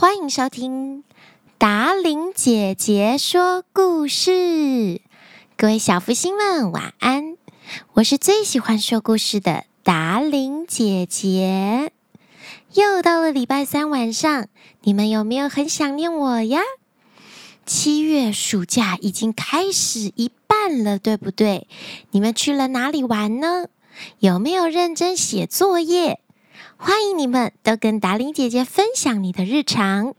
欢迎收听达伶姐姐说故事，各位小福星们晚安！我是最喜欢说故事的达伶姐姐。又到了礼拜三晚上，你们有没有很想念我呀？七月暑假已经开始一半了，对不对？你们去了哪里玩呢？有没有认真写作业？欢迎你们都跟达伶姐姐分享你的日常。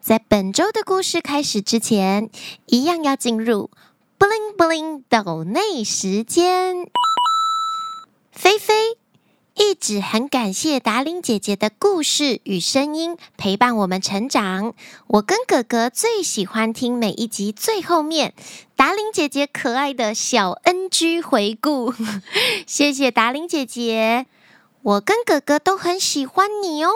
在本周的故事开始之前，一样要进入布灵布灵抖内时间。菲菲一直很感谢达伶姐姐的故事与声音陪伴我们成长。我跟哥哥最喜欢听每一集最后面达伶姐姐可爱的小 NG 回顾。谢谢达伶姐姐。我跟哥哥都很喜欢你哦。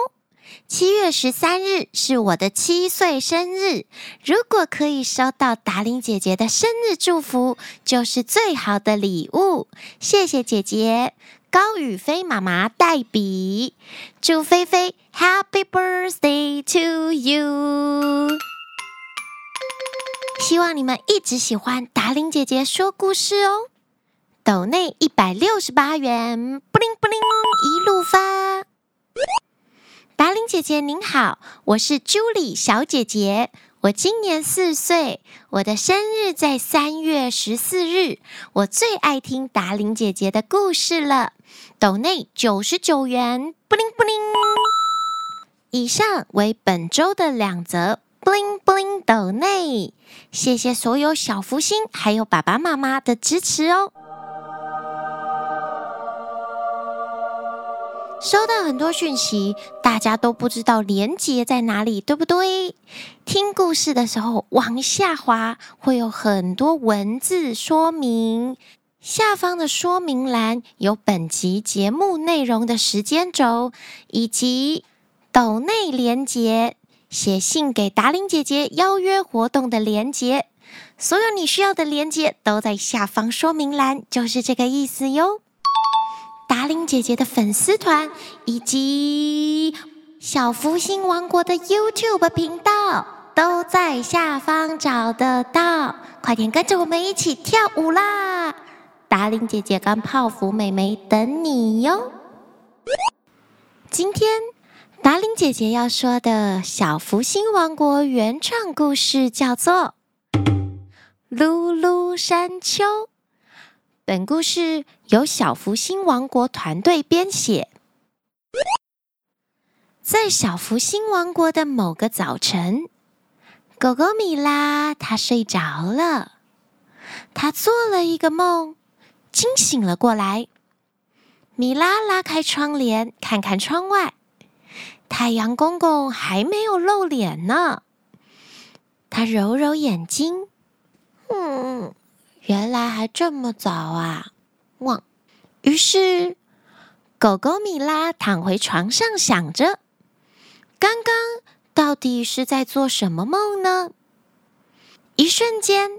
七月十三日是我的七岁生日，如果可以收到达伶姐姐的生日祝福，就是最好的礼物。谢谢姐姐，高宇飞妈妈代笔，祝菲菲 Happy Birthday to you。希望你们一直喜欢达伶姐姐说故事哦。抖内一百六十八元，布灵布灵一路发。达玲姐姐您好，我是朱莉小姐姐，我今年四岁，我的生日在三月十四日，我最爱听达玲姐姐的故事了。抖内九十九元，布灵布灵。以上为本周的两则布灵布灵抖内，谢谢所有小福星还有爸爸妈妈的支持哦。收到很多讯息，大家都不知道连结在哪里，对不对？听故事的时候往下滑，会有很多文字说明。下方的说明栏有本集节目内容的时间轴，以及抖内连结，写信给达令姐姐邀约活动的连结。所有你需要的连结都在下方说明栏，就是这个意思哟。达伶姐姐的粉丝团以及小福星王国的 YouTube 频道都在下方找得到，快点跟着我们一起跳舞啦！达玲姐姐跟泡芙妹妹等你哟。今天达玲姐姐要说的小福星王国原创故事叫做《噜噜山丘》。本故事由小福星王国团队编写。在小福星王国的某个早晨，狗狗米拉它睡着了，它做了一个梦，惊醒了过来。米拉拉开窗帘，看看窗外，太阳公公还没有露脸呢。它揉揉眼睛，嗯。原来还这么早啊！汪，于是狗狗米拉躺回床上，想着刚刚到底是在做什么梦呢？一瞬间，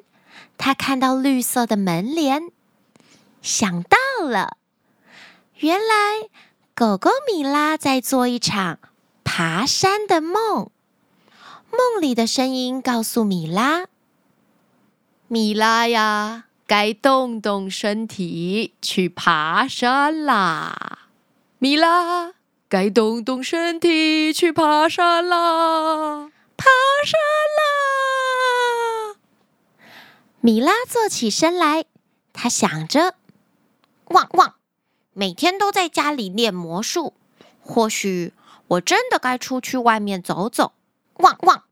他看到绿色的门帘，想到了，原来狗狗米拉在做一场爬山的梦。梦里的声音告诉米拉。米拉呀，该动动身体去爬山啦！米拉，该动动身体去爬山啦！爬山啦！米拉坐起身来，她想着：汪汪，每天都在家里练魔术，或许我真的该出去外面走走。汪汪，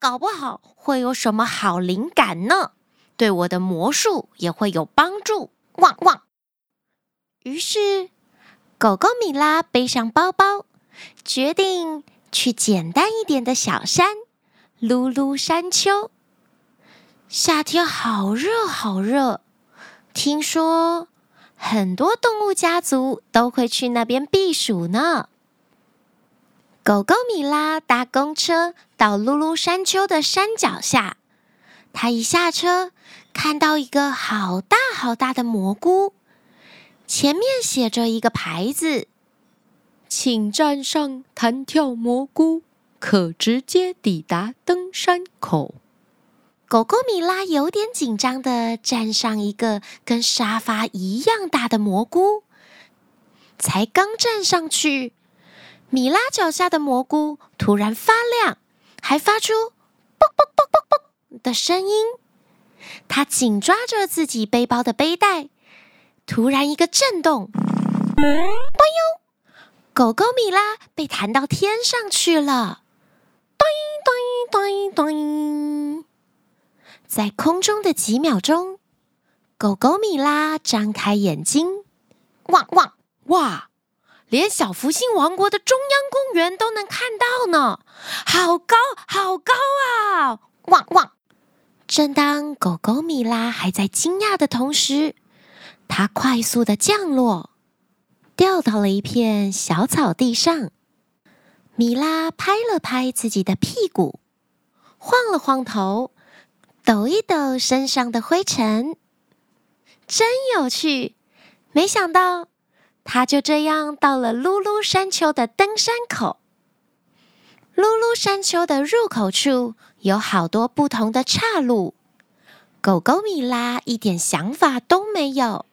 搞不好会有什么好灵感呢？对我的魔术也会有帮助，汪汪！于是，狗狗米拉背上包包，决定去简单一点的小山——噜噜山丘。夏天好热，好热，听说很多动物家族都会去那边避暑呢。狗狗米拉搭公车到噜噜山丘的山脚下。他一下车，看到一个好大好大的蘑菇，前面写着一个牌子：“请站上弹跳蘑菇，可直接抵达登山口。狗狗米拉有点紧张地站上一个跟沙发一样大的蘑菇，才刚站上去，米拉脚下的蘑菇突然发亮，还发出“啵啵啵啵啵”的声音。他紧抓着自己背包的背带，突然一个震动，“嘣哟”，狗狗米拉被弹到天上去了，“咚咚咚咚”。在空中的几秒钟，狗狗米拉张开眼睛，汪汪哇！连小福星王国的中央公园都能看到呢，好高好高啊！汪汪！正当狗狗米拉还在惊讶的同时，它快速的降落，掉到了一片小草地上。米拉拍了拍自己的屁股，晃了晃头。抖一抖身上的灰尘，真有趣！没想到，他就这样到了噜噜山丘的登山口。噜噜山丘的入口处有好多不同的岔路，狗狗米拉一点想法都没有，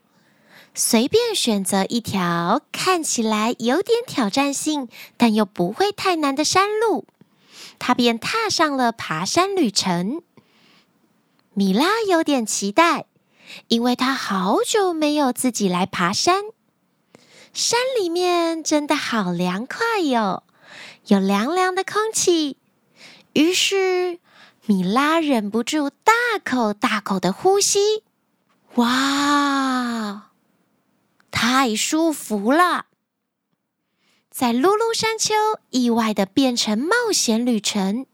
随便选择一条看起来有点挑战性，但又不会太难的山路，它便踏上了爬山旅程。米拉有点期待，因为它好久没有自己来爬山。山里面真的好凉快哟，有凉凉的空气。于是米拉忍不住大口大口的呼吸。哇，太舒服了！在噜噜山丘意外的变成冒险旅程，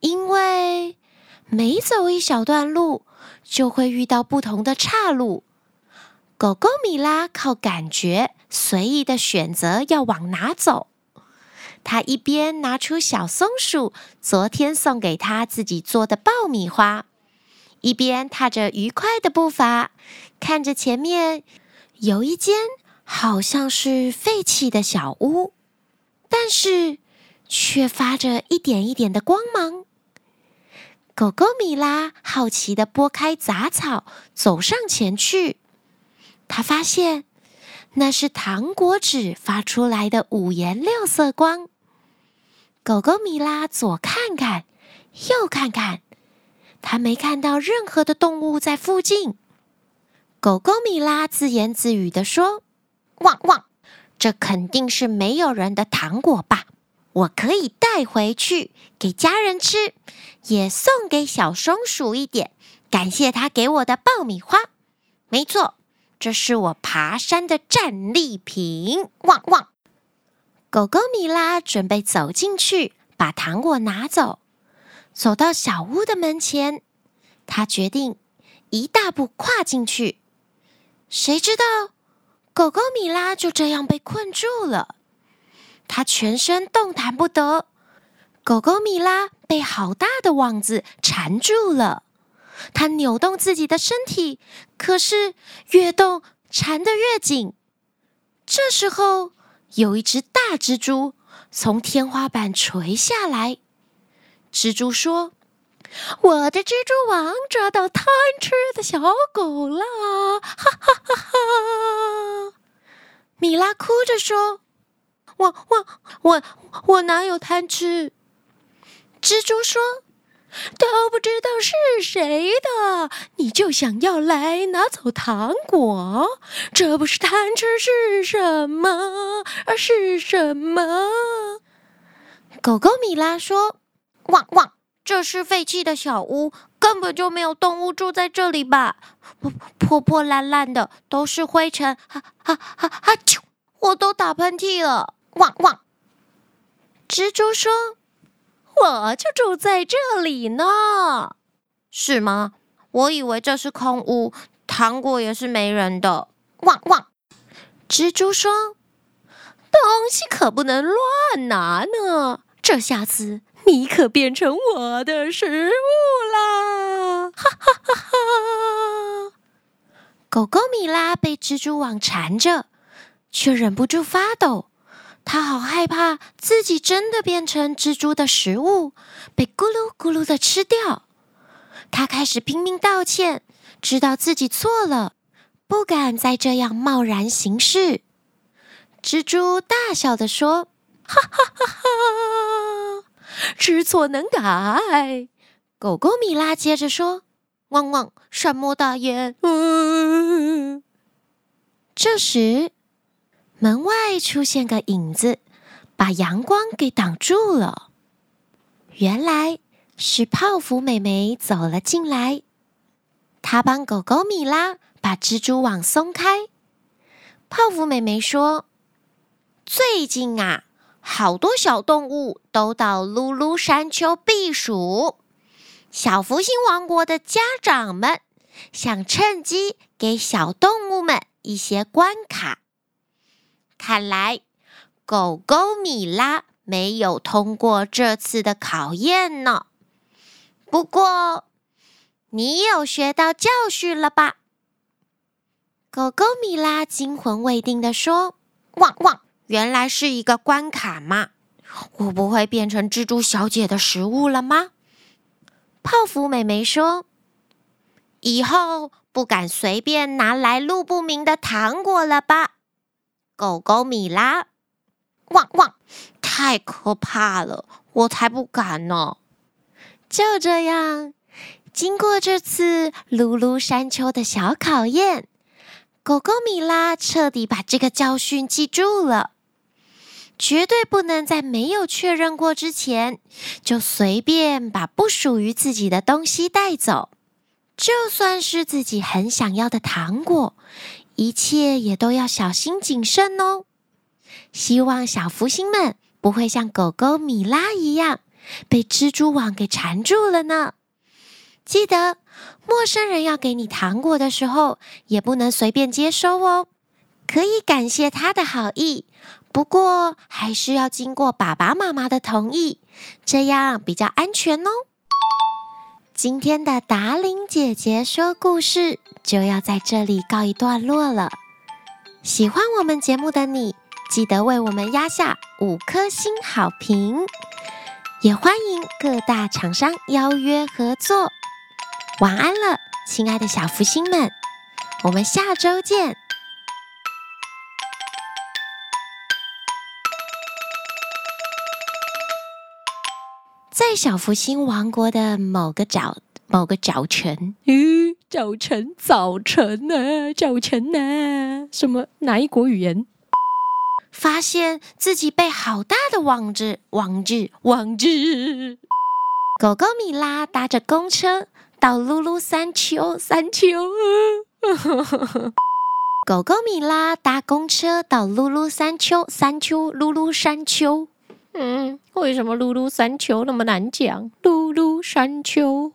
因为。每走一小段路，就会遇到不同的岔路。狗狗米拉靠感觉，随意的选择要往哪走。他一边拿出小松鼠昨天送给他自己做的爆米花，一边踏着愉快的步伐，看着前面有一间好像是废弃的小屋，但是却发着一点一点的光芒。狗狗米拉好奇地拨开杂草，走上前去。他发现那是糖果纸发出来的五颜六色光。狗狗米拉左看看，右看看，他没看到任何的动物在附近。狗狗米拉自言自语地说：“汪汪，这肯定是没有人的糖果吧？”我可以带回去给家人吃，也送给小松鼠一点，感谢他给我的爆米花。没错，这是我爬山的战利品。汪汪！狗狗米拉准备走进去，把糖果拿走。走到小屋的门前，他决定一大步跨进去。谁知道，狗狗米拉就这样被困住了。它全身动弹不得，狗狗米拉被好大的网子缠住了。它扭动自己的身体，可是越动缠得越紧。这时候，有一只大蜘蛛从天花板垂下来。蜘蛛说：“我的蜘蛛网抓到贪吃的小狗了！”哈哈哈哈！米拉哭着说。我我我我哪有贪吃？蜘蛛说：“都不知道是谁的，你就想要来拿走糖果？这不是贪吃是什么？而是什么？”狗狗米拉说：“汪汪，这是废弃的小屋，根本就没有动物住在这里吧？破破破烂烂的，都是灰尘。哈哈哈哈！啾，我都打喷嚏了。”汪汪！蜘蛛说：“我就住在这里呢。”是吗？我以为这是空屋，糖果也是没人的。汪汪！蜘蛛说：“东西可不能乱拿呢，这下子你可变成我的食物啦！”哈哈哈哈！狗狗米拉被蜘蛛网缠着，却忍不住发抖。他好害怕自己真的变成蜘蛛的食物，被咕噜咕噜的吃掉。他开始拼命道歉，知道自己错了，不敢再这样贸然行事。蜘蛛大笑地说：“哈哈哈哈，知错能改。”狗狗米拉接着说：“汪汪，善莫大焉。”。这时，门外出现个影子，把阳光给挡住了。原来是泡芙妹妹走了进来，她帮狗狗米拉把蜘蛛网松开。泡芙妹妹说。最近啊，好多小动物都到噜噜山丘避暑。小福星王国的家长们想趁机给小动物们一些关卡。看来狗狗米拉没有通过这次的考验呢。不过，你有学到教训了吧？狗狗米拉惊魂未定地说：“汪汪！”原来是一个关卡吗？我不会变成蜘蛛小姐的食物了吗？泡芙妹妹说：“以后不敢随便拿来路不明的糖果了吧？”狗狗米拉，汪汪，太可怕了，我才不敢呢！就这样，经过这次噜噜山丘的小考验，狗狗米拉彻底把这个教训记住了。绝对不能在没有确认过之前，就随便把不属于自己的东西带走。就算是自己很想要的糖果，一切也都要小心谨慎哦。希望小福星们不会像狗狗米拉一样，被蜘蛛网给缠住了呢。记得，陌生人要给你糖果的时候，也不能随便接收哦。可以感谢他的好意。不过，还是要经过爸爸妈妈的同意，这样比较安全哦。今天的达伶姐姐说故事就要在这里告一段落了。喜欢我们节目的你，记得为我们压下五颗星好评，也欢迎各大厂商邀约合作。晚安了，亲爱的小福星们，我们下周见。在小福星王国的某个早某个早晨，咦，早晨，早晨呢？早晨呢？什么？哪一国语言？发现自己被好大的网子网子网子。狗狗米拉搭着公车到噜噜山丘山丘。狗狗米拉搭公车到噜噜山丘山丘噜噜山丘。嗯，为什么噜噜山丘那么难讲？噜噜山丘。